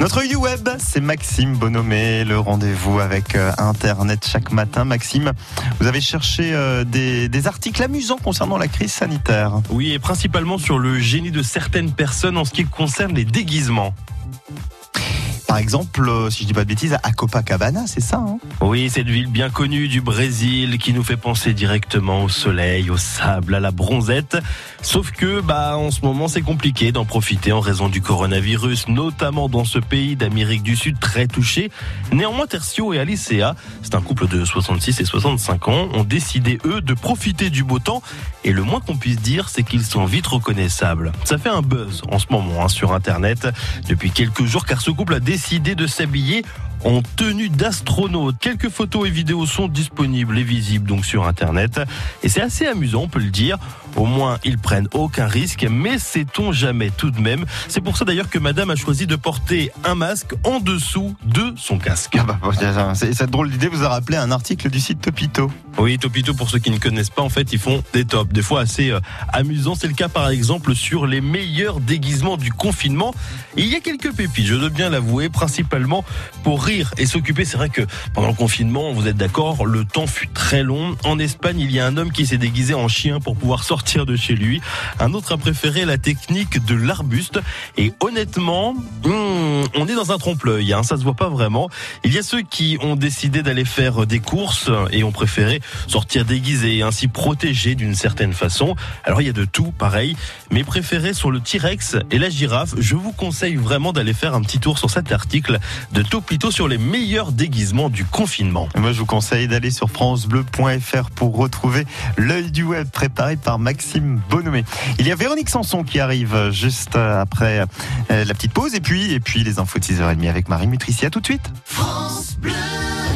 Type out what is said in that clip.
Notre du web, c'est Maxime Bonomé, le rendez-vous avec euh, Internet chaque matin. Maxime, vous avez cherché euh, des articles amusants concernant la crise sanitaire. Oui, et principalement sur le génie de certaines personnes en ce qui concerne les déguisements. Par exemple, euh, si je dis pas de bêtises, à Copacabana, c'est ça hein? Oui, cette ville bien connue du Brésil qui nous fait penser directement au soleil, au sable, à la bronzette. Sauf que, bah, en ce moment, c'est compliqué d'en profiter en raison du coronavirus, notamment dans ce pays d'Amérique du Sud très touché. Néanmoins, Tertio et Alicea, c'est un couple de 66 et 65 ans, ont décidé, eux, de profiter du beau temps. Et le moins qu'on puisse dire, c'est qu'ils sont vite reconnaissables. Ça fait un buzz en ce moment hein, sur Internet depuis quelques jours, car ce couple a décidé de s'habiller en tenue d'astronaute. Quelques photos et vidéos sont disponibles et visibles donc sur internet et c'est assez amusant, on peut le dire. Au moins, ils prennent aucun risque, mais sait-on jamais tout de même. C'est pour ça d'ailleurs que madame a choisi de porter un masque en dessous de son casque. Ah bah, c'est- Cette drôle d'idée vous a rappelé un article du site Topito. Oui, Topito, pour ceux qui ne connaissent pas, en fait, ils font des tops, des fois assez euh, amusants. C'est le cas, par exemple, sur les meilleurs déguisements du confinement. Et il y a quelques pépites, je dois bien l'avouer, principalement pour et s'occuper. C'est vrai que pendant le confinement, vous êtes d'accord, le temps fut très long. En Espagne, il y a un homme qui s'est déguisé en chien pour pouvoir sortir de chez lui. Un autre a préféré la technique de l'arbuste. Et honnêtement, hmm, on est dans un trompe-l'œil, hein, ça se voit pas vraiment. Il y a ceux qui ont décidé d'aller faire des courses et ont préféré sortir déguisés et ainsi protégés d'une certaine façon. Alors il y a de tout, pareil. Mes préférés sont le T-Rex et la girafe. Je vous conseille vraiment d'aller faire un petit tour sur cet article de Topito sur les meilleurs déguisements du confinement. Moi, je vous conseille d'aller sur francebleu.fr pour retrouver l'œil du web préparé par Maxime Bonomé. Il y a Véronique Sanson qui arrive juste après euh, la petite pause et puis, et puis les infos de 6h30 avec Marie Mutrici. À tout de suite.